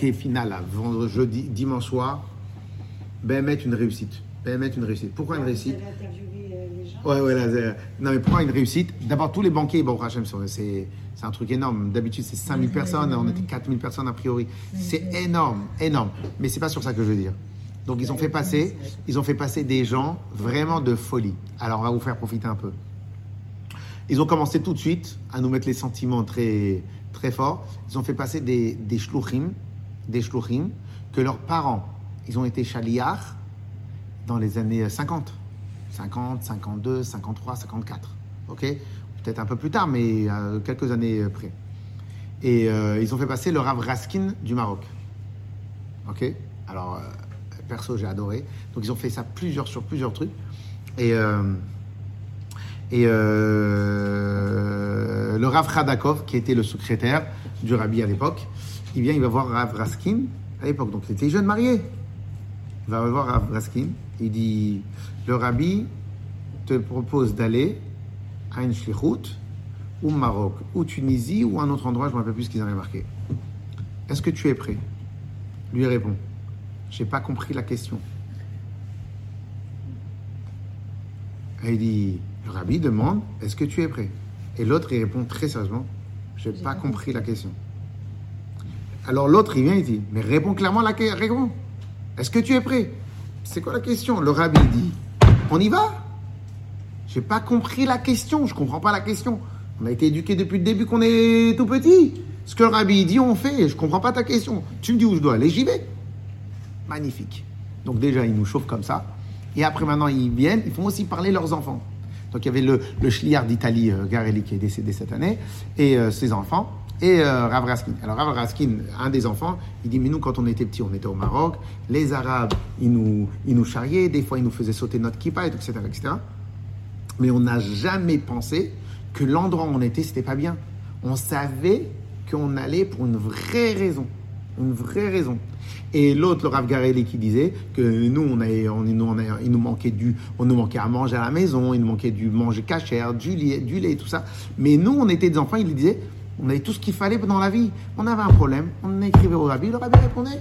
banquet final à vendredi, jeudi, dimanche soir, ben mettre une réussite. Ben mettre une réussite. Pourquoi une réussite euh, Ouais, ouais, là, c'est- non, mais pourquoi une réussite? D'abord, tous les banquiers, bon, Rachem, c'est c'est un truc énorme. D'habitude, c'est 5000 personnes, on était 4000 personnes a priori. C'est énorme, énorme. Mais c'est pas sur ça que je veux dire. Donc, ils ont fait passer, ils ont fait passer des gens vraiment de folie. Alors, on va vous faire profiter un peu. Ils ont commencé tout de suite à nous mettre les sentiments très, très forts. Ils ont fait passer des, des shluchim, des shluchim, que leurs parents, ils ont été chaliars dans les années 50. 50, 52, 53, 54. Ok? Peut-être un peu plus tard, mais euh, quelques années près. Et euh, ils ont fait passer le Rav Raskin du Maroc. Ok? Alors, euh, perso, j'ai adoré. Donc, ils ont fait ça plusieurs, sur plusieurs trucs. Et, le Rav Khadakov, qui était le secrétaire du Rabbi à l'époque, il vient, il va voir Rav Raskin à l'époque. Donc, il était jeune marié. Il va voir Rav Raskin. Il dit Le Rabbi te propose d'aller à une shlichut, ou Maroc, ou Tunisie, ou un autre endroit, je ne me rappelle plus ce qu'ils avaient marqué. Est-ce que tu es prêt? Lui répond J'ai pas compris la question. Et il dit Le Rabbi demande Est-ce que tu es prêt? Et l'autre, il répond très sérieusement J'ai pas compris la question. Alors l'autre, il vient, il dit Mais réponds clairement la question. Est-ce que tu es prêt? C'est quoi la question? Le Rabbi dit On y va? J'ai pas compris la question, je comprends pas la question. On a été éduqués depuis le début qu'on est tout petit. Ce que le rabbi dit, on fait. Je comprends pas ta question. Tu me dis où je dois aller, j'y vais. Magnifique. Donc déjà, ils nous chauffent comme ça. Et après, maintenant, ils viennent, ils font aussi parler leurs enfants. Donc il y avait le, le d'Italie, euh, Garelli, qui est décédé cette année, et euh, ses enfants, et euh, Rav Raskin. Alors Rav Raskin, un des enfants, il dit, mais nous, quand on était petits, on était au Maroc, les Arabes, ils nous, ils nous charriaient, des fois, ils nous faisaient sauter notre kippa, etc., etc mais on n'a jamais pensé que l'endroit où on était, c'était pas bien. On savait qu'on allait pour une vraie raison. Une vraie raison. Et l'autre, le Rav Garelli, qui disait que nous, on avait, on, nous, on a- il nous manquait du, on nous manquait à manger à la maison, il nous manquait du manger cachère, du lait, du lait, tout ça. Mais nous, on était des enfants, il disait, on avait tout ce qu'il fallait dans la vie. On avait un problème, on écrivait au Rabbi, le Rabbi répondait.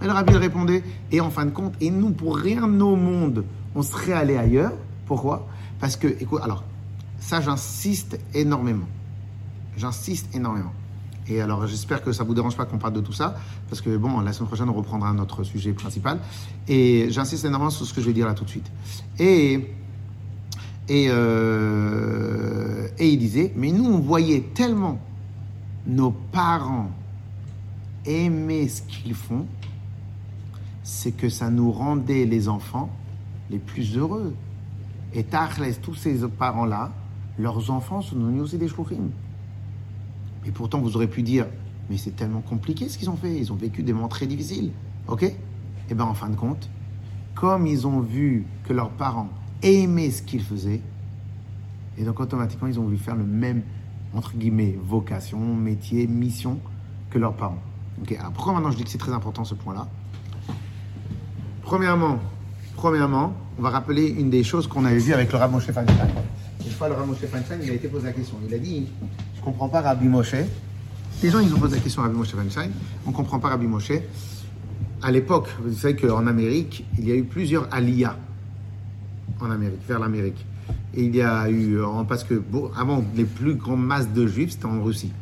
Et le Rabbi répondait. Et en fin de compte, et nous, pour rien au monde, on serait allé ailleurs. Pourquoi? Parce que, écoute, alors, ça, j'insiste énormément. J'insiste énormément. Et alors, j'espère que ça vous dérange pas qu'on parle de tout ça, parce que bon, la semaine prochaine, on reprendra notre sujet principal. Et j'insiste énormément sur ce que je vais dire là tout de suite. Et et, euh, et il disait, mais nous, on voyait tellement nos parents aimer ce qu'ils font, c'est que ça nous rendait les enfants les plus heureux. Et Tachles, tous ces parents-là, leurs enfants sont devenus aussi des shluchim. Et pourtant, vous aurez pu dire, mais c'est tellement compliqué ce qu'ils ont fait. Ils ont vécu des moments très difficiles. OK? Et bien, en fin de compte, comme ils ont vu que leurs parents aimaient ce qu'ils faisaient, et donc automatiquement, ils ont voulu faire le même, entre guillemets, vocation, métier, mission que leurs parents. OK Alors, pourquoi maintenant je dis que c'est très important ce point-là? Premièrement, premièrement, on va rappeler une des choses qu'on avait vues avec le Rav Moshe Feinstein. Une fois, le Rav Moshe Feinstein, il a été posé la question. Il a dit, je comprends pas Rabbi Moshe. Les gens, ils ont posé la question à Rabbi Moshe Feinstein. On comprend pas Rabbi Moshe. À l'époque, vous savez qu'en Amérique, il y a eu plusieurs aliyah en Amérique, vers l'Amérique. Il y a eu, en- parce que bon, avant, les plus grandes masses de juifs, c'était en Russie.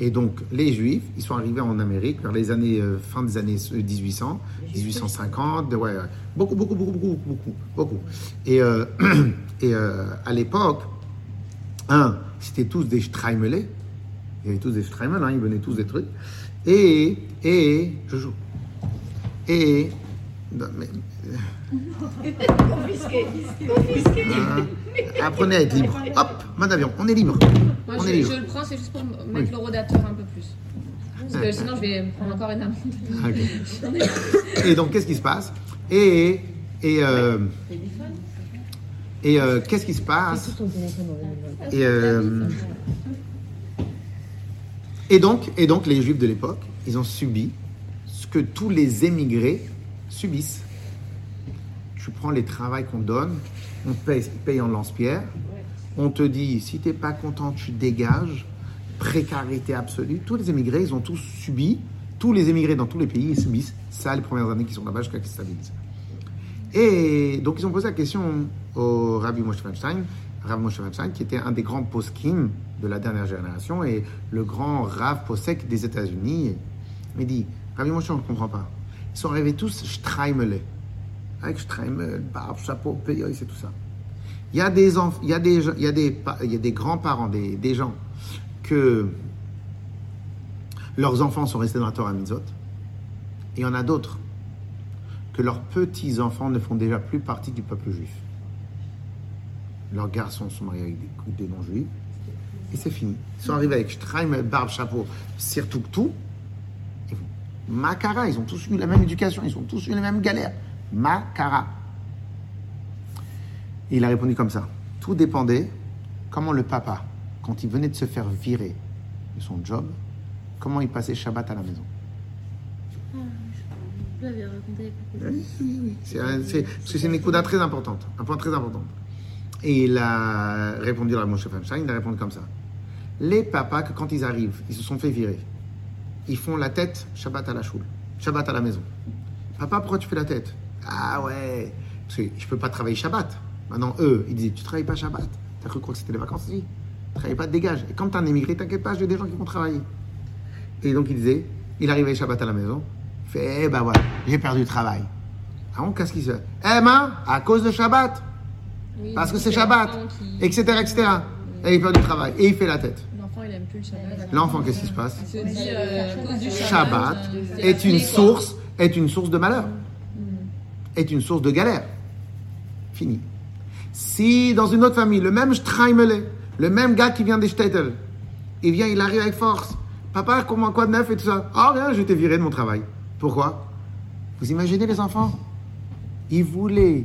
Et donc, les juifs, ils sont arrivés en Amérique vers les années, euh, fin des années 1800, 1850, ouais, beaucoup, beaucoup, beaucoup, beaucoup, beaucoup, beaucoup. Et, euh, et euh, à l'époque, un, c'était tous des Streimelés. Il y avait tous des Streimel, hein, ils venaient tous des trucs. Et, et, je joue. Et, non, mais, Confisqué. Confisqué. hein, apprenez à être libre. Hop, main d'avion, on est libre. Moi, on je, est libre. je le prends, c'est juste pour Oui. mettre le rodateur un peu plus. Parce que sinon, je vais me prendre encore une amende. Ok. Et donc, qu'est-ce qui se passe? Et, et, euh, et euh, qu'est-ce qui se passe? Et, euh, et donc, et donc, les Juifs de l'époque, ils ont subi ce que tous les émigrés subissent. Tu prends les travails qu'on donne, on paye, paye en lance-pierre, on te dit, si tu n'es pas content, tu dégages, précarité absolue. Tous les émigrés, ils ont tous subi Tous les émigrés dans tous les pays ils subissent ça les premières années qui sont là-bas jusqu'à qu'ils se stabilisent. Et donc ils ont posé la question au Rabbi Moshe Feinstein, Rav Moshe Feinstein, qui était un des grands poskim de la dernière génération et le grand Rav Posek des États-Unis. Il dit, Rabbi Moshe, on ne comprend pas. Ils sont arrivés tous Streimele. Avec Streimel, barbe, chapeau, payoy, c'est tout ça. Il y a des il y a des, des, des grands-parents, des, gens que leurs enfants sont restés dans la Torah Mitzvot. Et il y en a d'autres que leurs petits-enfants ne font déjà plus partie du peuple juif. Leurs garçons sont mariés avec des, non-juifs. Et c'est fini. Ils sont arrivés avec Streim, barbe, chapeau, surtout tout. Makara, ils ont tous eu la même éducation, ils ont tous eu les mêmes galères. Makara. Et il a répondu comme ça. Tout dépendait comment le papa, quand il venait de se faire virer de son job, comment il passait Shabbat à la maison. Ah, je raconté. Oui, oui, oui. C'est un- c'est- parce que c'est une écoute très importante, un point très important. Et il a répondu à Moshe Feinstein, il a répondu comme ça. Les papas, que quand ils arrivent, ils se sont fait virer. Ils font la tête Shabbat à la choule, Shabbat à la maison. Papa, pourquoi tu fais la tête? Ah ouais, parce que je peux pas travailler Shabbat. Maintenant, eux, ils disaient, tu travailles pas Shabbat. T'as cru que c'était les vacances? Ici Travaille pas, dégage. Et quand t'es un émigré, t'inquiète pas, j'ai des gens qui vont travailler. Et donc il disait, il arrivait Shabbat à la maison, il fait, eh ben voilà, j'ai perdu le travail. Ah bon, qu'est-ce qui se fait? Eh ben, à cause de Shabbat, Oui, parce que c'est Shabbat, qui- etc., etc. Et il perd du travail, et il fait la tête. L'enfant, il aime plus le Shabbat. L'enfant, qu'est-ce qui se passe Il se dit, euh, à cause du Shabbat, Shabbat euh, est une source, est une source de malheur, Mm. est une source de galère. Fini. Si dans une autre famille, le même Streimele, le même gars qui vient des Shtetl, il vient, il arrive avec force. Papa, comment, quoi de neuf et tout ça? Ah, rien, je t'ai viré de mon travail. Pourquoi? Vous imaginez les enfants? Ils voulaient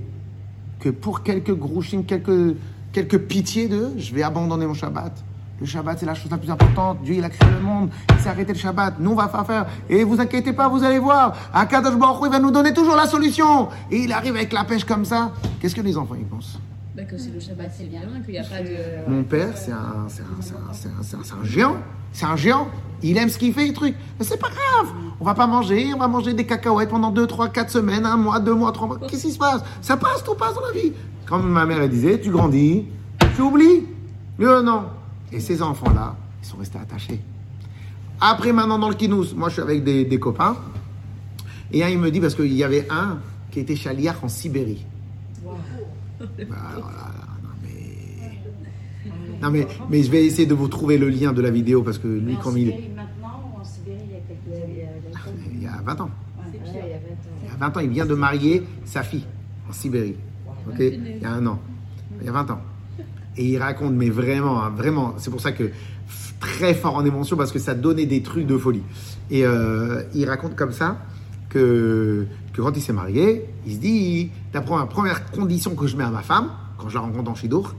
que pour quelques grouchines, quelques, quelques pitiés d'eux, je vais abandonner mon Shabbat. Le Shabbat, c'est la chose la plus importante. Dieu, il a créé le monde. Il s'est arrêté le Shabbat. Nous, on va faire faire. Et vous inquiétez pas, vous allez voir. Akadosh Baruch il va nous donner toujours la solution. Et il arrive avec la pêche comme ça. Qu'est-ce que les enfants, ils pensent Bah, que c'est le Shabbat, c'est bien, qu'il n'y a pas de. Mon père, c'est un, c'est un, c'est un, c'est un, c'est un- c'est un géant. C'est un géant. Il aime ce qu'il fait, les trucs. Mais c'est pas grave. On va pas manger. On va manger des cacahuètes pendant 2, 3, 4 semaines, un mois, deux mois, trois mois. Qu'est-ce qui se passe? Ça passe, tout passe dans la vie. Comme ma mère elle disait, tu grandis, tu oublies. Mais euh, non. Et ces enfants-là, ils sont restés attachés. Après, maintenant, dans le Kinous, moi, je suis avec des, des copains. Et un, il me dit, parce qu'il y avait un qui était chaliach en Sibérie. Bah, alors là, non, mais... Non, mais, mais je vais essayer de vous trouver le lien de la vidéo parce que lui, en comme il... Sibérie maintenant ou en Sibérie il y a quelques années Il y a 20 ans. Il y a 20 ans. Il y a 20 ans, il vient de marier sa fille en Sibérie. Ok Il y a un an. Il y a 20 ans. Et il raconte, mais vraiment, hein, vraiment, c'est pour ça que très fort en émotion parce que ça donnait des trucs de folie. Et euh, il raconte comme ça que, que quand il s'est marié, il se dit la première, première condition que je mets à ma femme, quand je la rencontre en Chidour,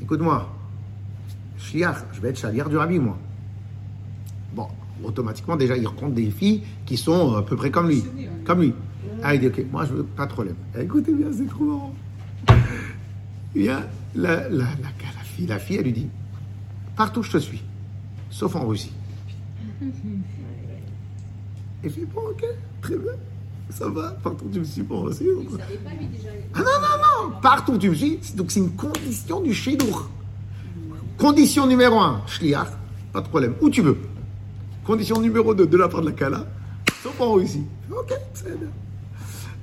écoute-moi, je vais être Shaliach du Rabbi, moi. Bon, automatiquement, déjà, il rencontre des filles qui sont à peu près comme lui. Comme lui. Ah, il dit, ok, moi, je veux pas de problème. Eh, Écoutez bien, c'est trop marrant. Il y a la, la, la, la fille, la fille, elle lui dit, partout je te suis, sauf en Russie. Et fait, bon, ok, très bien, ça va, partout tu me suis, bon, aussi. Ah non, non, non, partout tu me suis, donc c'est une condition du Shidour. Condition numéro un, Shliach, pas de problème, où tu veux. Condition numéro 2, de la part de la Kala, sauf en Russie. Ok, c'est bien.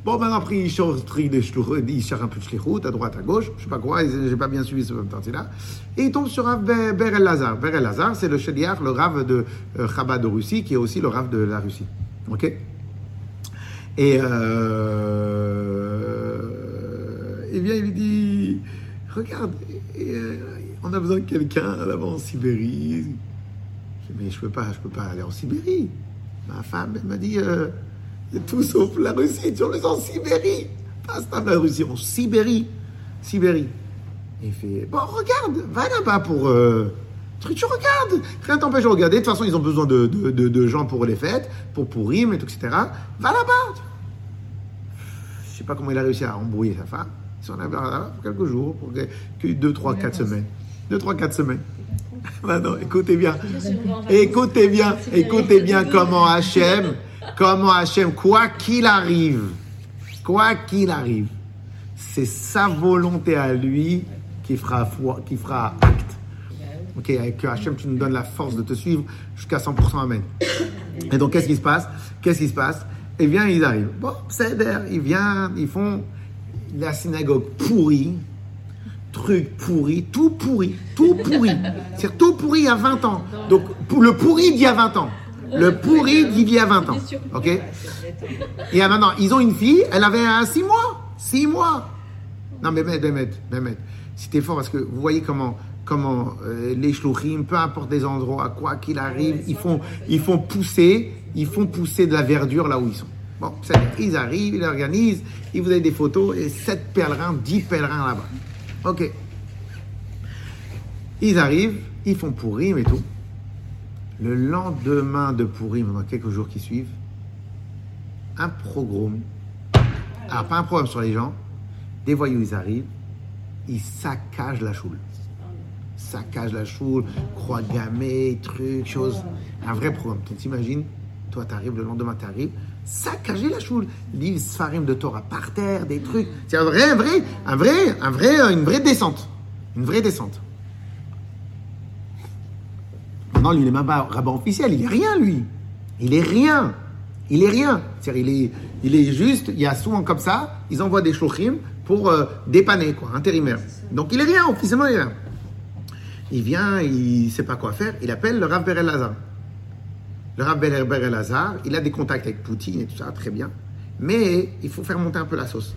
Bon, maintenant, après, il cherche, des shlour- il cherche un peu de shlichut, à droite, à gauche, je sais pas quoi, j'ai pas bien suivi ce partie-là. Et il tombe sur Rav Ber El Lazar. Ber Lazar, c'est le shliach, le Rav de euh, Chabad de Russie, qui est aussi le Rav de la Russie. Ok? Et, euh, eh bien, il lui dit, regarde, et, euh, on a besoin de quelqu'un là-bas en Sibérie. Je dis, mais je peux peux pas aller en Sibérie. Ma femme, elle m'a dit, euh, tout sauf la Russie, tu es en Sibérie. Pas ça, la Russie, en Sibérie. Sibérie. Et il fait, bon, regarde, va là-bas pour... Euh, tu tu regardes, rien t'empêche de regarder. De toute façon, ils ont besoin de, de, de- de gens pour les fêtes, pour Pourim et tout, etc. Va là-bas. Je sais pas comment il a réussi à embrouiller sa femme. Ils sont là-bas là-bas pour quelques jours, pour que, que deux, trois, quatre semaines. Deux, trois, quatre semaines. Maintenant, écoutez bien. Écoutez bien, écoutez bien comment Hachem, comment Hachem, quoi qu'il arrive, quoi qu'il arrive, c'est sa volonté à lui qui fera, foi- qui fera acte. Ok, avec Hachem, tu nous donnes la force de te suivre jusqu'à 100%. Amen. Et donc, qu'est-ce qui se passe? Qu'est-ce qui se passe? Eh bien, ils arrivent. Bon, c'est ils viennent, ils font la synagogue pourrie, truc pourri, tout pourri, tout pourri. C'est tout pourri il y a 20 ans. Donc, le pourri d'il y a 20 ans. Le pourri d'il y a 20 ans. Ok Et maintenant, ils ont une fille, elle avait 6 mois. 6 mois. Non, mais Mehmet, Mehmet, c'était fort parce que vous voyez comment, comment euh, les shlouchim, peu importe les endroits, quoi qu'il arrive, ils font, ils font pousser, ils font pousser de la verdure là où ils sont. Bon, ils arrivent, ils organisent, ils vous avez des photos et 7 pèlerins, 10 pèlerins là-bas. Ok. Ils arrivent, ils font Pourim et tout. Le lendemain de Pourim, dans quelques jours qui suivent, un programme. Alors, pas un problème sur les gens. Des voyous, ils arrivent, ils saccagent la choule. Saccagent la choule, croix gammée, trucs, choses. Un vrai problème. Tu t'imagines, toi, t'arrives, le lendemain, t'arrives, saccager la choule. Livre Sfarim de Torah par terre, des trucs. C'est un vrai, un vrai, un vrai, un vrai, une vraie descente. Une vraie descente. Maintenant, lui, il est même pas rabbin officiel. Il est rien, lui. Il est rien. Il est rien. C'est-à-dire, il est, il est juste, il y a souvent comme ça, ils envoient des shlochim pour euh, dépanner, quoi, intérimaire. Donc, il est rien, officiellement, il est rien. Il vient, il sait pas quoi faire, il appelle le Rav Ber Elazar. Le Rav Ber Ber Elazar, il a des contacts avec Poutine et tout ça, très bien. Mais il faut faire monter un peu la sauce.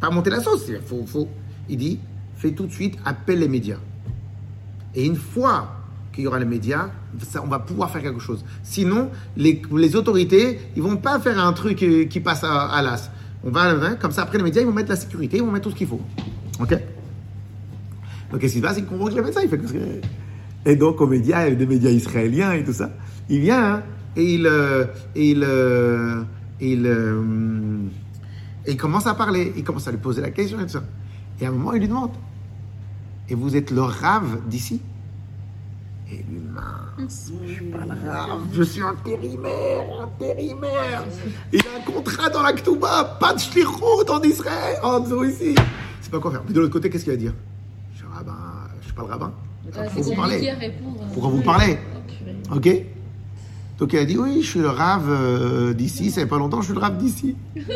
Pas monter la sauce, il faut, faut. Il dit, fais tout de suite, appelle les médias. Et une fois qu'il y aura les médias, on va pouvoir faire quelque chose. Sinon, les, autorités, ils vont pas faire un truc euh, qui passe à, l'as. On va, hein, comme ça, après les médias, ils vont mettre la sécurité, ils vont mettre tout ce qu'il faut. Ok? Donc, qu'est-ce qui se passe? Il convoque les médecins, il fait. Et donc, aux médias, il des médias israéliens et tout ça, il vient hein, et il, et il, euh, il, euh, et il commence à parler, il commence à lui poser la question et tout ça. Et à un moment, il lui demande Et vous êtes le rave d'ici? Et lui, mince, je suis pas le rave, je suis intérimaire, intérimaire. Il a un contrat dans la Ktouba, pas de shlichut en Israël, en dessous ici. C'est pas quoi faire. Puis de l'autre côté, qu'est-ce qu'il va dire? Je suis rabbin, je suis pas le rabbin. Ah, Faut c'est vous répondre. Pourquoi vous parlez. Ok Donc il a dit oui, je suis le rave euh, d'ici, ça fait pas longtemps, je suis le rave d'ici.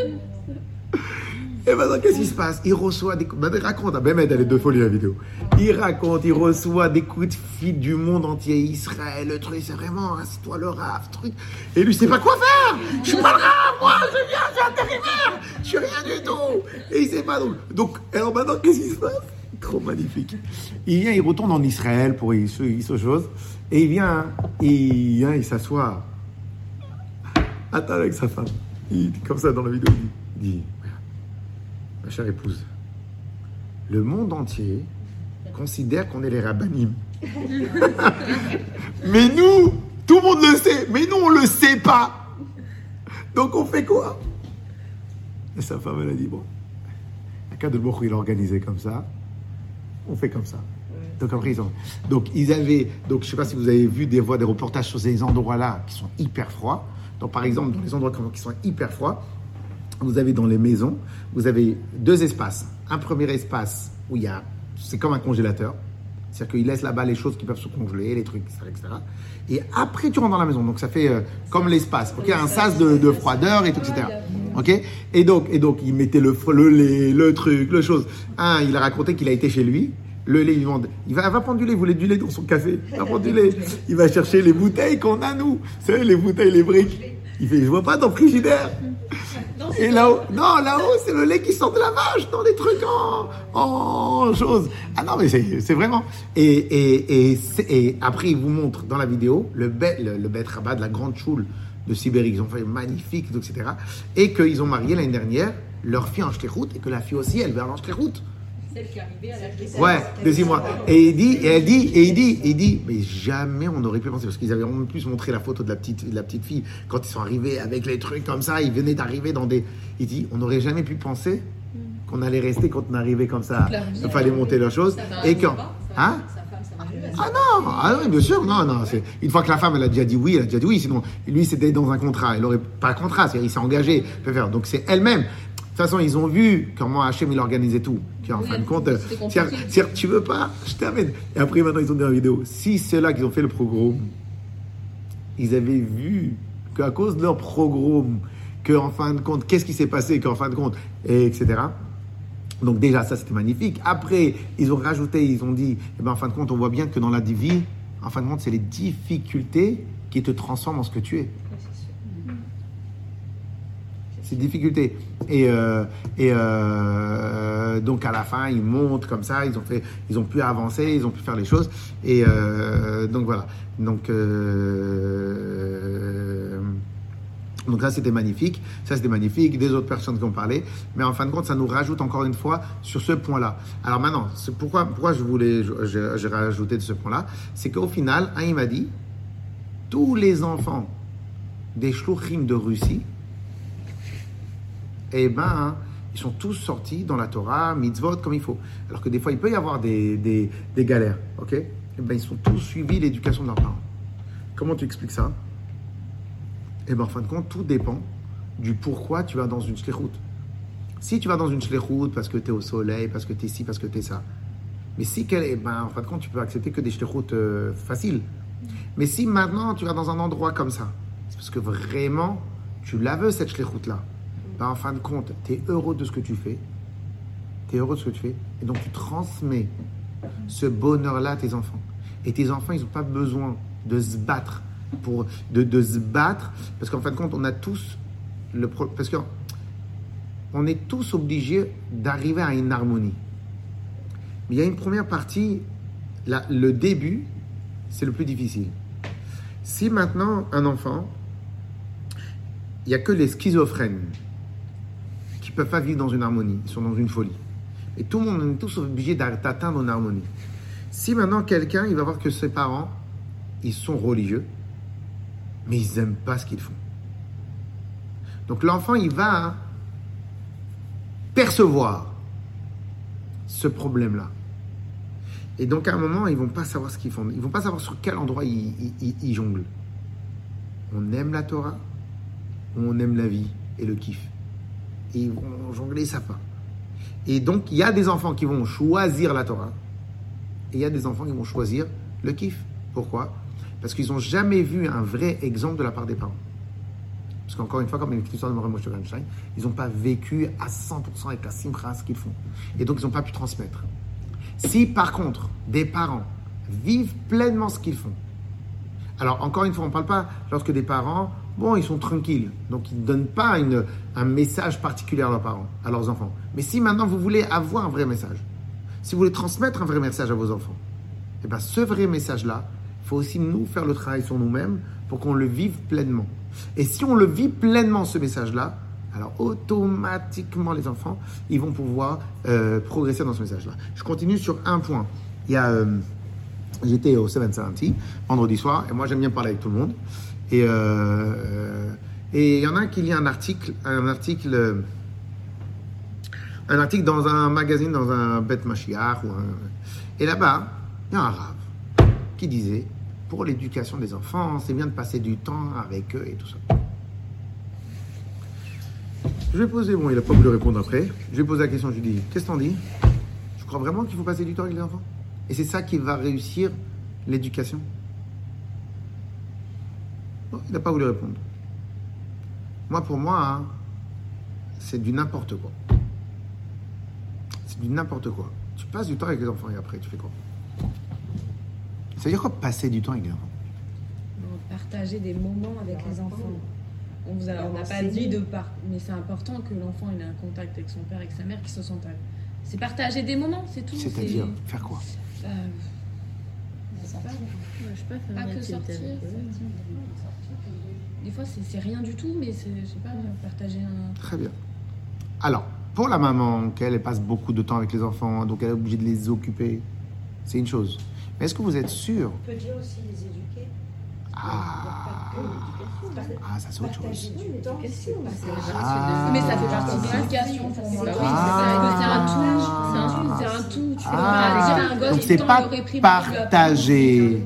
Et maintenant, qu'est-ce qui se passe? Il reçoit des coups. Il raconte, elle est deux folies la vidéo. Il raconte, il reçoit des coups de fil du monde entier, Israël, le truc, c'est vraiment, c'est toi le rave, truc. Et lui, sait pas quoi faire? Je suis pas le rave, moi, je viens, je suis intérimaire, je suis rien du tout. Et il sait pas donc. Donc, alors maintenant, qu'est-ce qui se passe? Trop magnifique. Il vient, il retourne en Israël pour il se, chose, et il vient, il vient, il s'assoit. Attends avec sa femme. Il dit comme ça dans la vidéo, il dit, chère épouse, le monde entier considère qu'on est les rabbinim. mais nous, tout le monde le sait, mais nous, on le sait pas. Donc on fait quoi? Et sa femme, elle a dit, bon, à cas de il a organisé comme ça, on fait comme ça. Donc après, ils ont... Donc ils avaient... Donc je sais pas si vous avez vu des voix, des reportages sur ces endroits-là qui sont hyper froids. Donc par exemple, dans les endroits qui sont hyper froids, vous avez dans les maisons, vous avez deux espaces. Un premier espace où il y a... C'est comme un congélateur. C'est-à-dire qu'il laisse là-bas les choses qui peuvent se congeler, les trucs, etc. Et après, tu rentres dans la maison. Donc ça fait euh, comme l'espace. Ok, un sas de, de froideur et tout, etc. Ok? Et donc, et donc, il mettait le, le lait, le truc, le chose. Un, il a raconté qu'il a été chez lui. Le lait, il il va, prendre du lait, il voulait du lait dans son café? Il va prendre du lait. Il va chercher les bouteilles qu'on a, nous. C'est les bouteilles, les briques. Il fait, je vois pas dans le frigidaire. Et là-haut, non, là-haut, c'est le lait qui sort de la vache, dans des trucs en, en choses. Ah non, mais c'est vraiment. Et, et, et, et après, il vous montre dans la vidéo le bête, le, le rabat de la grande choule de Sibérie, qu'ils ont fait magnifique, etc. Et qu'ils ont marié l'année dernière leur fille en shlichut, et que la fille aussi, elle va en shlichut. Celle qui est arrivée à l'âge de Ouais, deuxième mois. Et il dit, et elle dit, et il dit, et il dit, mais jamais on aurait pu penser, parce qu'ils avaient en plus montré la photo de la petite, de la petite fille quand ils sont arrivés avec les trucs comme ça, ils venaient d'arriver dans des. Il dit, on n'aurait jamais pu penser qu'on allait rester quand on arrivait comme ça. Il fallait monter leurs choses. Ça va Et un quand. Hein Ah non, ah oui, bien sûr, non, non. c'est- Une fois que la femme, elle a déjà dit oui, elle a déjà dit oui. Sinon, lui, c'était dans un contrat. Il n'aurait pas de contrat, c'est-à-dire il s'est engagé. il peut faire. Donc c'est elle-même. De toute façon, ils ont vu comment Hachem, il organisait tout. Qu'en Oui, fin de compte, c'est-à-dire, tu veux pas, je t'amène. Et après, maintenant, ils ont dit dans la vidéo, si ceux-là qui ont fait le programme, ils avaient vu qu'à cause de leur programme, qu'en fin de compte, qu'est-ce qui s'est passé, qu'en fin de compte, et etc. Donc déjà, ça c'était magnifique. Après, ils ont rajouté, ils ont dit, eh ben, en fin de compte, on voit bien que dans la vie, en fin de compte, c'est les difficultés qui te transforment en ce que tu es. Des difficultés. Et, euh, et euh, donc à la fin, ils montent comme ça, ils ont, fait, ils ont pu avancer, ils ont pu faire les choses. Et euh, donc voilà. Donc, donc ça, c'était magnifique. Ça, c'était magnifique. Des autres personnes qui ont parlé. Mais en fin de compte, ça nous rajoute encore une fois sur ce point-là. Alors maintenant, pourquoi, pourquoi je voulais, j'ai rajouté de ce point-là, c'est qu'au final, un, il m'a dit, tous les enfants des shluchim de Russie, eh ben, hein, ils sont tous sortis dans la Torah, mitzvot, comme il faut. Alors que des fois, il peut y avoir des, galères, ok? Eh ben, ils sont tous suivis l'éducation de leurs parents. Comment tu expliques ça? Eh ben, en fin de compte, tout dépend du pourquoi tu vas dans une shlichut. Si tu vas dans une shlichut parce que tu es au soleil, parce que tu es ci, parce que tu es ça. Mais si, eh ben, en fin de compte, tu peux accepter que des shlichut euh, faciles. Mais si maintenant tu vas dans un endroit comme ça, c'est parce que vraiment tu la veux cette shlichut-là. Ben, en fin de compte, tu es heureux de ce que tu fais. Tu es heureux de ce que tu fais. Et donc tu transmets ce bonheur-là à tes enfants. Et tes enfants, ils n'ont pas besoin de se battre. Pour, de, de se battre. Parce qu'en fin de compte, on a tous le pro- Parce que on est tous obligés d'arriver à une harmonie. Mais il y a une première partie, la- le début, c'est le plus difficile. Si maintenant un enfant, il n'y a que les schizophrènes qui ne peuvent pas vivre dans une harmonie, ils sont dans une folie. Et tout le monde, on est tous obligés d'a- d'atteindre une harmonie. Si maintenant quelqu'un, il va voir que ses parents, ils sont religieux, mais ils n'aiment pas ce qu'ils font. Donc l'enfant, il va percevoir ce problème-là. Et donc à un moment, ils vont pas savoir ce qu'ils font. Ils vont pas savoir sur quel endroit ils, ils- jonglent. On aime la Torah, on aime la vie et le kiff. Et ils vont jongler, ça pas. Et donc il y a des enfants qui vont choisir la Torah, et il y a des enfants qui vont choisir le kiff. Pourquoi? Parce qu'ils n'ont jamais vu un vrai exemple de la part des parents. Parce qu'encore une fois, comme l'histoire de Moshe ils n'ont pas vécu à 100% avec la simcha ce qu'ils font. Et donc, ils n'ont pas pu transmettre. Si, par contre, des parents vivent pleinement ce qu'ils font, alors encore une fois, on ne parle pas lorsque des parents, bon, ils sont tranquilles, donc ils ne donnent pas une- un message particulier à leurs parents, à leurs enfants. Mais si maintenant vous voulez avoir un vrai message, si vous voulez transmettre un vrai message à vos enfants, et bien ce vrai message-là, il faut aussi nous faire le travail sur nous-mêmes pour qu'on le vive pleinement. Et si on le vit pleinement, ce message-là, alors automatiquement les enfants, ils vont pouvoir euh, progresser dans ce message-là. Je continue sur un point. Il y a, euh, j'étais au 770 vendredi soir, et moi j'aime bien parler avec tout le monde. Et euh, et il y en a qui lit un article, un article, un article dans un magazine, dans un Bet Mashiach, ou un- et là-bas, il y a un rave qui disait, pour l'éducation des enfants, c'est bien de passer du temps avec eux et tout ça. Je vais poser, bon, il n'a pas voulu répondre après. Je vais poser la question, je lui dis, qu'est-ce que t'en dis? Tu crois vraiment qu'il faut passer du temps avec les enfants? Et c'est ça qui va réussir l'éducation? Il n'a pas voulu répondre. Moi, pour moi, hein, c'est du n'importe quoi. C'est du n'importe quoi. Tu passes du temps avec les enfants et après, tu fais quoi? Ça veut dire quoi passer du temps avec les enfants? Partager des moments avec les enfants. On vous a- on n'a pas dit de part, mais c'est important que l'enfant ait un contact avec son père, avec sa mère, qu'il se sente. à- C'est partager des moments, c'est tout. C'est-à-dire c'est- faire quoi? Euh, Je sais pas, faire une que activité sortir. avec eux. Des fois, c'est rien du tout, mais c'est, je sais pas, partager un. Très bien. Alors, pour la maman, qu'elle elle passe beaucoup de temps avec les enfants, donc elle est obligée de les occuper, c'est une chose. Mais est-ce que vous êtes sûr? On peut dire aussi les éduquer. Ah, ah ça c'est autre chose. Ah. Mais ça fait partie de l'éducation pour moi. Ah. C'est un tout. C'est un tout. C'est un tout. Tu peux Ah. pas dire à un gosse Donc c'est le temps, pas partagé.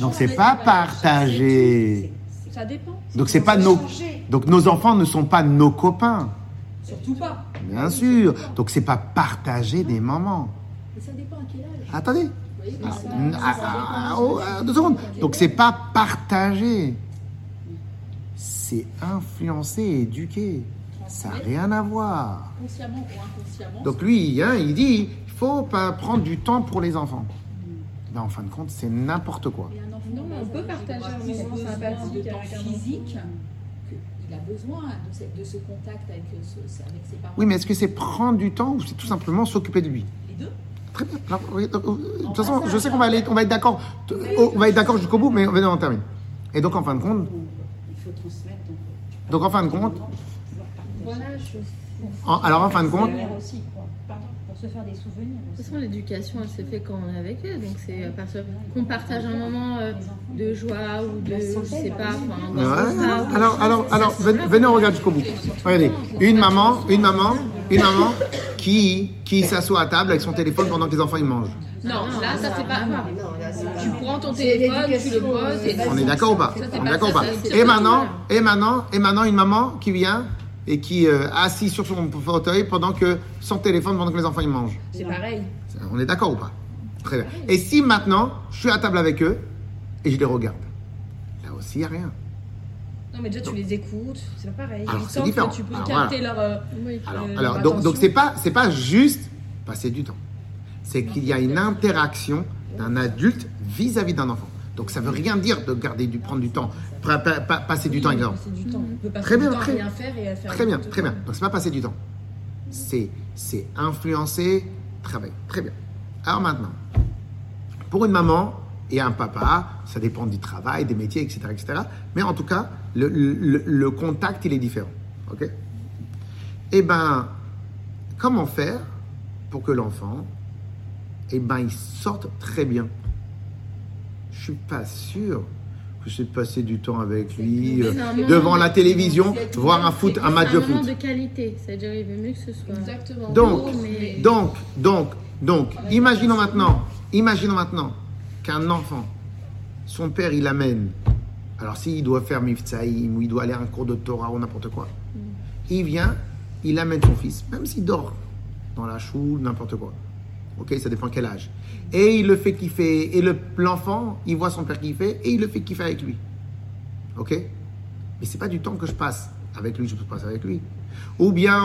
Donc c'est pas partagé. Ça dépend. Donc c'est pas nos. Donc nos enfants ne sont pas nos copains. Surtout pas. Bien sûr. Donc c'est pas partager des moments. Mais ça dépend à quel âge. Attendez. Deux secondes. Donc c'est pas partager. C'est influencer, éduquer. Ça n'a rien à voir. consciemment ou inconsciemment. Donc lui, hein, il dit, il faut pas prendre du temps pour les enfants. Mais en fin de compte, c'est n'importe quoi. Non, mais on peut partager il un moment sympathique avec un physique. qu'il a besoin de, ce- de ce contact avec, euh, ce- avec ses parents. Oui, mais est-ce que c'est prendre du temps ou c'est tout simplement s'occuper de lui? Les deux. Très bien. Alors, oui, donc, euh, de toute façon, je sais qu'on va aller, on va être d'accord, oh, on va être d'accord jusqu'au bout, mais on va on termine. Et donc en fin de compte, Il faut transmettre. donc, en fin de compte, Voilà, je. en- alors en fin de compte, aussi. Pardon, se faire des souvenirs. De toute façon, l'éducation, elle se fait quand on est avec eux. Donc, c'est à partir qu'on partage un moment euh, de joie ou de, je sais pas, enfin. Alors, alors, alors, venez, venez, on regarde jusqu'au bout. Regardez, une maman, une maman, une maman qui, qui s'assoit à table avec son téléphone pendant que les enfants ils mangent. Non, là, ça c'est pas. Tu prends ton téléphone, tu le poses et. On est d'accord ou pas On est d'accord ou pas Et maintenant, et maintenant, et maintenant, une maman qui vient et qui euh, assis sur son fauteuil pendant que son téléphone pendant que les enfants ils mangent. C'est pareil. On est d'accord ou pas? Très bien. Et si maintenant, je suis à table avec eux et je les regarde, là aussi il y a rien. Non, mais déjà, tu les écoutes. C'est pas pareil. Alors, Ils sentent différent. que tu peux Alors, capter leur. euh, Oui. Alors, Euh, alors leur donc, donc c'est pas c'est pas juste passer du temps. C'est qu'il y a une interaction d'un adulte vis-à-vis d'un enfant. Donc ça veut rien dire de garder du prendre du temps, pa- pa- pa- passer du temps avec l'enfant. C'est du temps. On peut passer Très bien, du temps très- rien faire et à faire. Très bien, très bien. Donc c'est pas passer du temps. C'est c'est influencer, travailler. Très bien. Alors maintenant, pour une maman et un papa, ça dépend du travail, des métiers, etc., etc. Mais en tout cas, le, le- le contact il est différent. Ok? Eh ben, comment faire pour que l'enfant, eh ben, il sorte très bien? Je suis pas sûr que c'est de passer du temps avec lui euh, devant de- la télévision, voir un foot, un match de C'est un moment foot. de qualité. C'est-à-dire, il vaut mieux que ce soit. Exactement. Donc, mais- Donc, donc, donc, imaginons maintenant, imaginons maintenant qu'un enfant, son père, il amène, alors s'il doit faire Miftsaïm ou il doit aller à un cours de Torah ou n'importe quoi, il vient, il amène son fils, même s'il dort dans la choule, n'importe quoi. Ok, ça dépend quel âge. Et il le fait kiffer, et le- l'enfant, il voit son père kiffer, et il le fait kiffer avec lui. Ok? Mais c'est pas du temps que je passe avec lui, je passe avec lui. Ou bien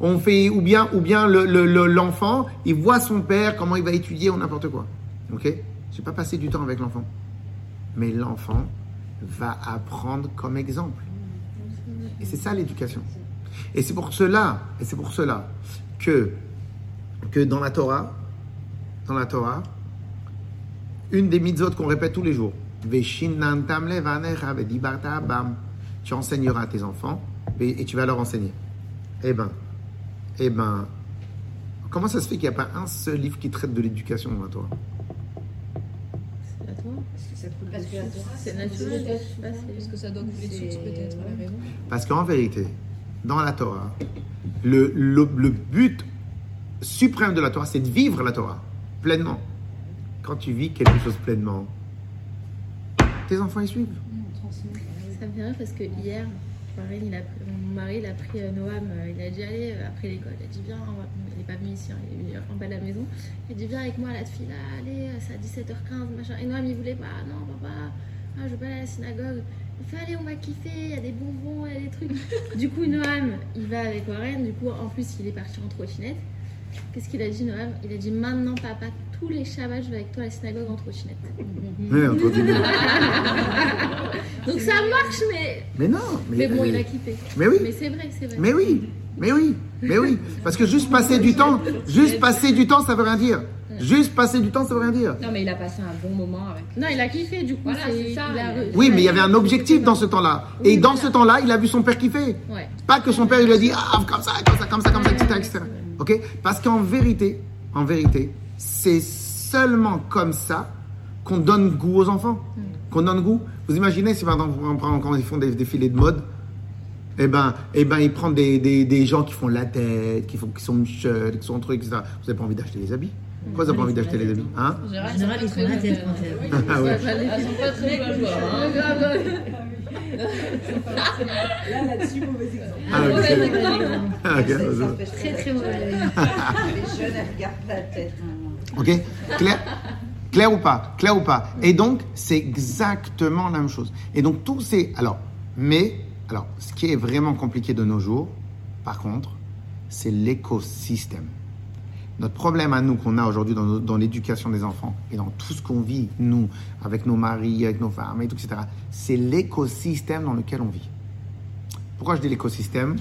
on, fait, ou bien, ou bien le- le- l'enfant, il voit son père, comment il va étudier ou n'importe quoi. Ok? Je vais pas passer du temps avec l'enfant. Mais l'enfant va apprendre comme exemple. Et c'est ça l'éducation. Et c'est pour cela, et c'est pour cela que, que dans la Torah, dans la Torah, une des mitzvot qu'on répète tous les jours, tu enseigneras à tes enfants et, tu vas leur enseigner. Eh ben, eh ben, comment ça se fait qu'il n'y a pas un seul livre qui traite de l'éducation dans la Torah? Parce que la source. Torah, C'est c'est naturel. une Je sais pas, Parce c'est- que ça doit couler de source, peut-être. Elle a raison. Parce qu'en vérité, dans la Torah, le, le, le but suprême de la Torah, c'est de vivre la Torah pleinement. Quand tu vis quelque chose pleinement, tes enfants y suivent. Ça me fait rire parce que hier, pareil, il a mon mari il a pris euh, Noam, euh, il a dit allez euh, après l'école, il a dit viens, il n'est pas venu ici, hein, il est venu en bas de la maison, il a dit viens avec moi à la fille là, allez, c'est à 17h15, machin. Et Noam il voulait pas, non papa, ah, je veux pas aller à la synagogue. Il fait allez, on va kiffer, il y a des bonbons, il y a des trucs. du coup, Noam, il va avec Warren, du coup, en plus, il est parti en trottinette. Qu'est-ce qu'il a dit, Noam Il a dit maintenant, papa, tous les Shabbats, je vais avec toi à la synagogue en trottinette. Continue. Donc ça marche, mais, mais non. mais bon, il a kiffé. Mais oui. Mais c'est vrai, c'est vrai. Mais oui, mais oui, mais oui. Parce que juste passer du temps, juste passer du temps, ça veut rien dire. Juste passer du temps, ça veut rien dire. Non, mais il a passé un bon moment avec. Non, il a kiffé, du coup. Voilà, c'est- ça, a Oui, mais il y avait un objectif dans ce temps-là. Et dans ce temps-là, il a vu son père kiffer. Ouais. Pas que son père il lui a dit ah comme ça, comme ça, comme ça, comme ça, etc. etc. Ok? Parce qu'en vérité, en vérité, c'est seulement comme ça qu'on donne goût aux enfants. Qu'on donne goût. Vous imaginez si exemple, quand ils font des défilés de mode, eh ben, eh ben, ils prennent des, des, des gens qui font la tête, qui, font, qui sont michel, qui sont trucs, etc. Vous n'avez pas envie d'acheter les habits? Pourquoi vous n'avez pas envie d'acheter les habits? hein? En général, ils font la tête quand. Ah ouais. Elles sont pas très hein. Là, là-dessus, mauvais exemple. Ah, ok. Mauvais exemple. Ah, ok, Ça, vas-y. ça fait Très très mauvais. Les jeunes, elles regardent la tête. maintenant. Ok Claire Claire ou pas? Claire ou pas? Et donc, c'est exactement la même chose. Et donc, tous ces. Alors, mais, alors, ce qui est vraiment compliqué de nos jours, par contre, c'est l'écosystème. Notre problème à nous qu'on a aujourd'hui dans, l'éducation des enfants et dans tout ce qu'on vit, nous, avec nos maris, avec nos femmes, et tout, etc., c'est l'écosystème dans lequel on vit. Pourquoi je dis l'écosystème?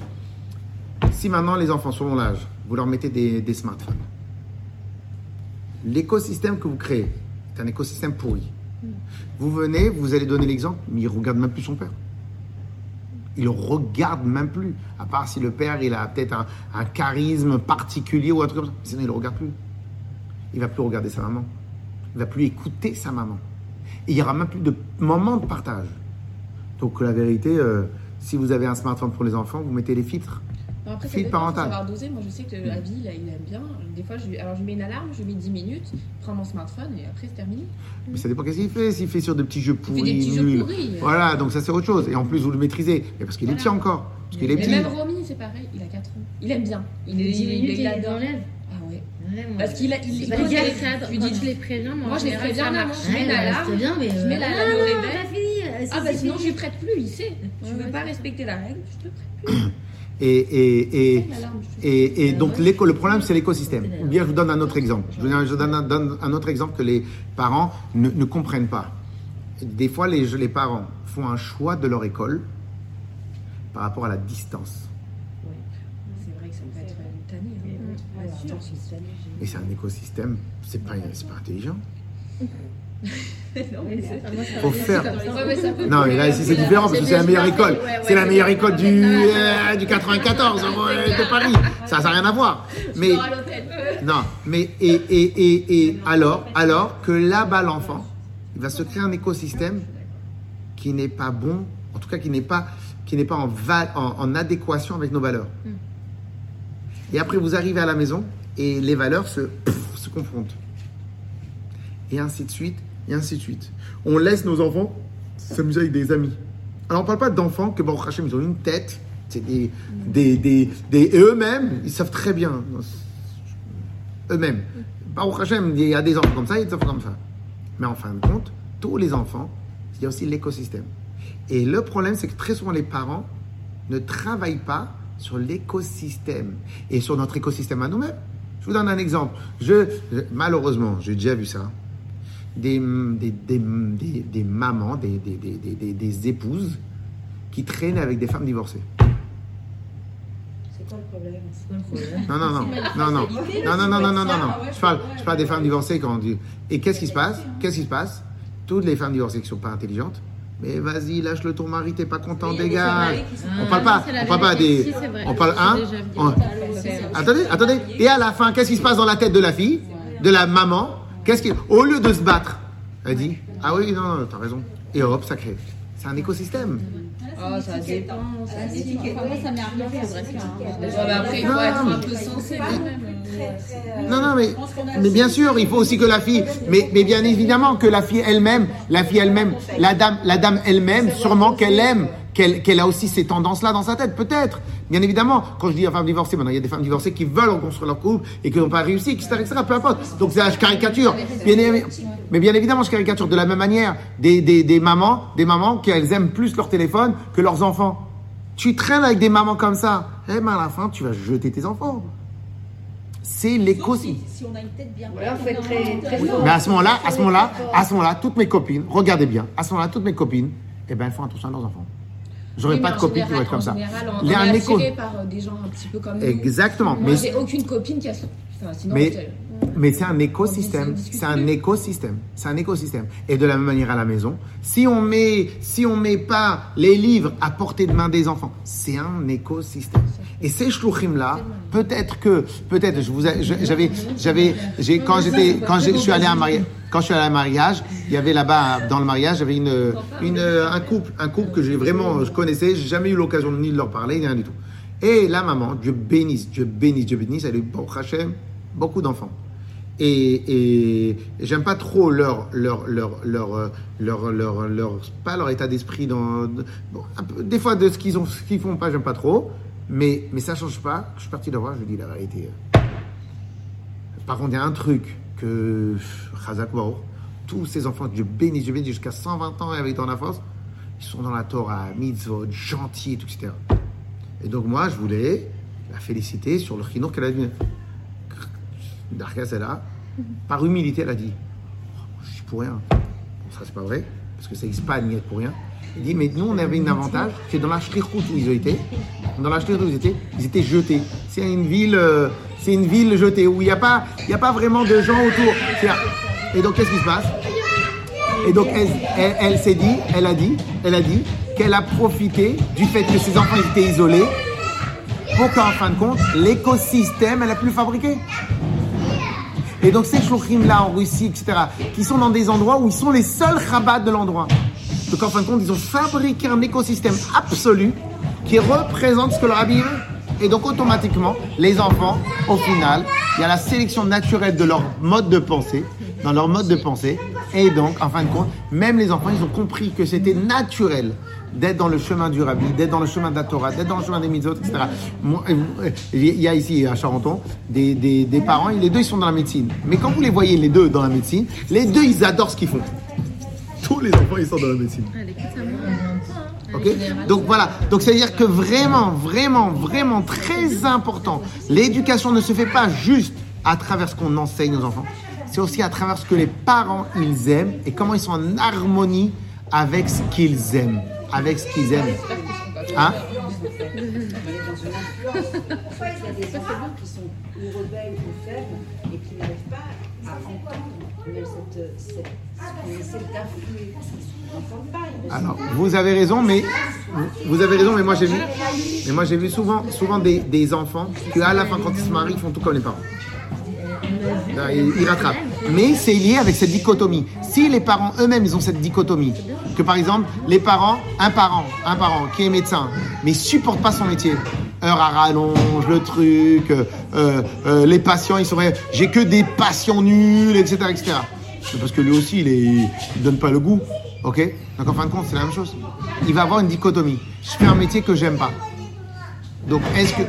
Si maintenant les enfants, selon l'âge, vous leur mettez des, des smartphones, l'écosystème que vous créez, c'est un écosystème pourri. Vous venez, vous allez donner l'exemple, mais il regarde même plus son père. Il le regarde même plus. À part si le père, il a peut-être un, charisme particulier ou un truc comme ça. Sinon, il ne regarde plus. Il va plus regarder sa maman. Il va plus écouter sa maman. Il n'y aura même plus de moment de partage. Donc, la vérité, euh, si vous avez un smartphone pour les enfants, vous mettez les filtres. Bon, après, ça Fil parental. savoir doser. Moi, je sais que la vie, là, il aime bien. Des fois, je. Alors, je mets une alarme, je mets 10 minutes, je prends mon smartphone et après, c'est terminé. Mais ça dépend qu'est-ce qu'il fait? S'il fait sur des petits jeux Il fait pourris, des petits jeux pourris. Voilà, donc ça c'est autre chose. Et en plus, vous le maîtrisez. Mais parce qu'il est petit encore. Parce qu'il est Mais petit. même Romy, c'est pareil, il a 4 ans. Il aime bien. Il est 10 minutes, il il adore. enlève. Ah ouais. Vraiment. Parce qu'il a. Il, il je lui Quand dis- tu les préviens, moi, Moi, je les préviens. Je mets. C'est bien, mais. je mets euh, la- non, le non, réveil. t'as fini. euh, Ah bah si, sinon, si. je lui prête plus, il sait. Tu Ouais, veux ouais. pas respecter la règle, je te prête plus. Et, et, et, et, et donc, le problème, c'est l'écosystème. Ou bien, je vous donne un autre exemple. Je vous donne, un, donne un autre exemple que les parents ne, ne comprennent pas. Des fois, les, les parents font un choix de leur école par rapport à la distance. C'est vrai que ça peut être une tannée. hein. C'est ça. Et c'est un écosystème, c'est pas, c'est pas intelligent. Non, mais c'est- Ah, Faut faire. Non, mais là, ici, c'est différent parce que c'est la meilleure école. C'est la meilleure école du, euh, du 94 euh, de Paris. Ça n'a rien à voir. Mais, non, mais, et, et, et, et alors, alors que là-bas, l'enfant, il va se créer un écosystème qui n'est pas bon, en tout cas qui n'est pas, qui n'est pas en, val- en, en adéquation avec nos valeurs. Et après, vous arrivez à la maison et les valeurs se, pff, se confrontent. Et ainsi de suite, et ainsi de suite. On laisse nos enfants s'amuser avec des amis. Alors, on ne parle pas d'enfants que, bon, Hachem, ils ont une tête, c'est des, des, des, et eux-mêmes, ils savent très bien. Eux-mêmes. Baruch Hashem, il y a des enfants comme ça, il y a des enfants comme ça. Mais en fin de compte, tous les enfants, il y a aussi l'écosystème. Et le problème, c'est que très souvent, les parents ne travaillent pas sur l'écosystème et sur notre écosystème à nous-mêmes. Je vous donne un exemple. Je, je- malheureusement, j'ai déjà vu ça. Des, des, des, des- des mamans, des, des, des, des- des- des épouses qui traînent avec des femmes divorcées. C'est quoi le problème? C'est quoi le problème Non, non, non, non, non, non, non, non, non, non, non, non. Je parle, je parle des femmes divorcées quand on dit. Et qu'est-ce qui se passe? Qu'est-ce qui se passe? Toutes les femmes divorcées qui sont pas intelligentes. Mais vas-y, lâche-le ton mari, t'es pas content, dégage. On parle pas, on parle pas des, on parle un. on- Attendez, attendez. Et à la fin, qu'est-ce qui se passe dans la tête de la fille, de la maman? Qu'est-ce qui, au lieu de se battre, elle dit ah oui, non, non, t'as raison. Et hop, ça crée. C'est un écosystème. Oh, ça dépend. ça dépend. moi, ça m'est arrivé C'est vrai hein. Ouais, mais après, il faut Non, être mais- un peu sensé quand même. Non, non, mais, mais bien sûr, il faut aussi que la fille, mais, mais bien évidemment que la fille elle-même, la fille elle-même, la dame, la dame elle-même, sûrement qu'elle aime, qu'elle qu'elle a aussi ces tendances-là dans sa tête, peut-être. Bien évidemment, quand je dis femme divorcée, maintenant il y a des femmes divorcées qui veulent reconstruire leur couple et qui n'ont pas réussi, etc., etc., peu importe. Donc c'est je caricature. Bien mais bien évidemment, je caricature de la même manière des, des, des mamans, des mamans qui elles aiment plus leur téléphone que leurs enfants. Tu traînes avec des mamans comme ça, eh ben à la fin, tu vas jeter tes enfants. C'est l'écosystème. si, si on a une tête bien Voilà, faut être faite, très- non, très non, fort. Mais à ce moment-là, à ce moment-là, à ce moment-là, toutes mes copines, regardez bien, à ce moment-là, toutes mes copines, eh ben, elles font attention à leurs enfants. J'aurais Oui, pas de en copines qui général- être comme ça. Général, on, Il y a on un est attiré par euh, des gens un petit peu comme nous. Exactement. Moi, Mais, j'ai aucune copine qui a. Enfin, sinon, Mais- c'est- mais c'est un écosystème. C'est un écosystème. C'est un écosystème. Et de la même manière à la maison, si on met, si on met pas les livres à portée de main des enfants, c'est un écosystème. Et ces shluchim là, peut-être que, peut-être, je vous, j'avais, j'avais, j'ai, quand j'étais, quand je suis allé à un mariage, quand je suis allé à un mariage, il y avait là-bas, dans le mariage, il y avait une, un couple, un couple que j'ai vraiment, je connaissais, j'ai jamais eu l'occasion ni de leur parler, rien du tout. Et la maman, Dieu bénisse, Dieu bénisse, Dieu bénisse, elle a eu, beaucoup d'enfants. Et, et, j'aime pas trop leur, leur, leur, leur, leur, leur, leur, pas leur état d'esprit dans, des fois de ce qu'ils ont, ce qu'ils font pas, j'aime pas trop, mais, mais ça change pas. Je suis parti leur voir, je lui dis la vérité. Par contre, il y a un truc que Chazak tous ces enfants, Dieu bénisse, Dieu bénisse, jusqu'à 120 ans avec dans la force, ils sont dans la Torah, mitzvot, gentils, et etc. Et donc moi, je voulais la féliciter sur le chinour qu'elle a donné. Darkas, elle a, par humilité, elle a dit, Oh, je suis pour rien. Bon, ça, c'est pas vrai, parce que ça n'existe pas à pour rien. Elle dit, mais nous, on avait un avantage, c'est dans la Shlichut où ils été, dans la Shlichut où ils étaient, ils étaient jetés. C'est une ville, euh, c'est une ville jetée, où il n'y a, pas- il a pas vraiment de gens autour. Et donc, qu'est-ce qui se passe? Et donc, elle, s'est dit, elle a dit, elle a dit qu'elle a profité du fait que ses enfants étaient isolés pour qu'en fin de compte, l'écosystème, elle a pu fabriquer. Et donc, ces shlochim là en Russie, etc., qui sont dans des endroits où ils sont les seuls rabbats de l'endroit. Donc, en fin de compte, ils ont fabriqué un écosystème absolu qui représente ce que le rabbi veut. Et donc, automatiquement, les enfants, au final, il y a la sélection naturelle de leur mode de pensée, dans leur mode de pensée. Et donc, en fin de compte, même les enfants, ils ont compris que c'était naturel d'être dans le chemin du rabbi, d'être dans le chemin de la Torah, d'être dans le chemin des mitzvot, etc. Euh, Il y a ici, à Charenton, des, des, des parents, et les deux, ils sont dans la médecine. Mais quand vous les voyez, les deux, dans la médecine, les deux, ils adorent ce qu'ils font. Tous les enfants, ils sont dans la médecine. Donc voilà. Donc c'est à dire que vraiment, vraiment, vraiment très important. L'éducation ne se fait pas juste à travers ce qu'on enseigne aux enfants. C'est aussi à travers ce que les parents ils aiment et comment ils sont en harmonie avec ce qu'ils aiment, avec ce qu'ils aiment. Hein? Cette, cette, Alors, vous avez raison, mais vous avez raison, mais moi j'ai vu, mais moi j'ai vu souvent, souvent des, des enfants qui à la fin quand ils se marient ils font tout comme les parents. Ils, ils rattrapent. Mais c'est lié avec cette dichotomie. Si les parents eux-mêmes ils ont cette dichotomie, que par exemple les parents, un parent, un parent qui est médecin, mais supporte pas son métier, heure à rallonge, le truc, euh, euh, euh, les patients ils sont j'ai que des patients nuls, etc., etc. C'est parce que lui aussi il est, donne pas le goût. Ok? Donc en fin de compte, c'est la même chose. Il va avoir une dichotomie. Je fais un métier que j'aime pas. Donc est-ce que.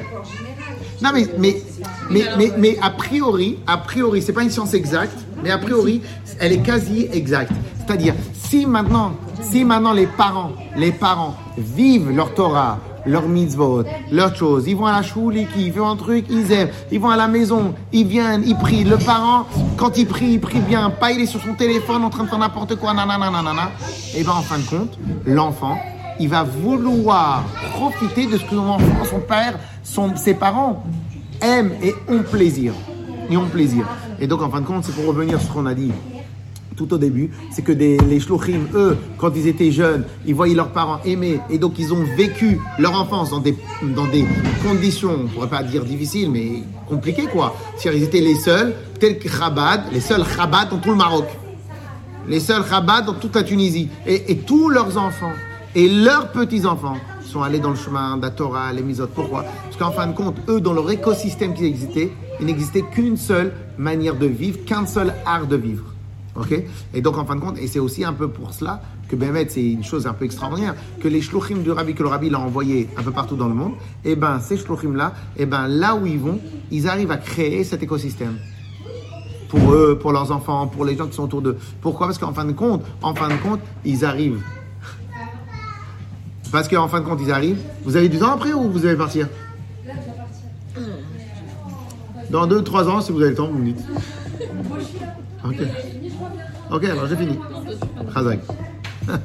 Non mais, mais, mais, mais, mais a priori, a priori, c'est pas une science exacte, mais a priori, elle est quasi exacte. C'est-à-dire, si maintenant, si maintenant les parents, les parents vivent leur Torah, leur mitzvot, leurs choses, ils vont à la chouli, ils font un truc, ils aiment, ils vont à la maison, ils viennent, ils prient. Le parent, quand il prie, il prie bien, pas il est sur son téléphone en train de faire n'importe quoi, nanana, nanana. Et ben en fin de compte, l'enfant, il va vouloir profiter de ce que son son père, son, ses parents aiment et ont plaisir. Et ont plaisir. Et donc, en fin de compte, c'est pour revenir sur ce qu'on a dit tout au début, c'est que les shlochim, eux, quand ils étaient jeunes, ils voyaient leurs parents aimer, et donc ils ont vécu leur enfance dans des, dans des conditions, on pourrait pas dire difficiles, mais compliquées, quoi. C'est-à-dire, ils étaient les seuls, tels que Chabad, les seuls Chabad dans tout le Maroc les seuls rabbats dans toute la Tunisie. Et tous leurs enfants et leurs petits-enfants sont allés dans le chemin de la Torah, les misotes. Pourquoi? Parce qu'en fin de compte, eux, dans leur écosystème qui existait, il n'existait qu'une seule manière de vivre, qu'un seul art de vivre. Ok? Et donc, en fin de compte, et c'est aussi un peu pour cela que Bémet, c'est une chose un peu extraordinaire, que les shlochim du rabbi, que le rabbi l'a envoyé un peu partout dans le monde, et ben ces shlochim-là, et ben là où ils vont, ils arrivent à créer cet écosystème pour eux, pour leurs enfants, pour les gens qui sont autour d'eux. Pourquoi? Parce qu'en fin de compte, en fin de compte, ils arrivent. Parce qu'en fin de compte, ils arrivent. Vous avez du temps après ou vous allez partir Dans 2-3 ans, si vous avez le temps, vous me dites. Ok. Ok, alors j'ai fini. Chazak.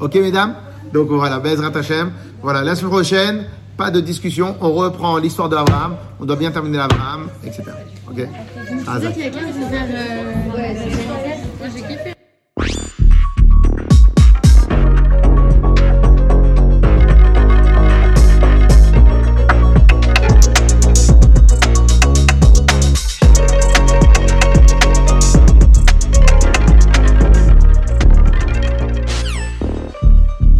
ok, mesdames Donc voilà, Bezrat Hashem. Voilà, la semaine prochaine, pas de discussion. On reprend l'histoire de Abraham. On doit bien terminer l'Abraham, etc. Ok Tu sais Chazak.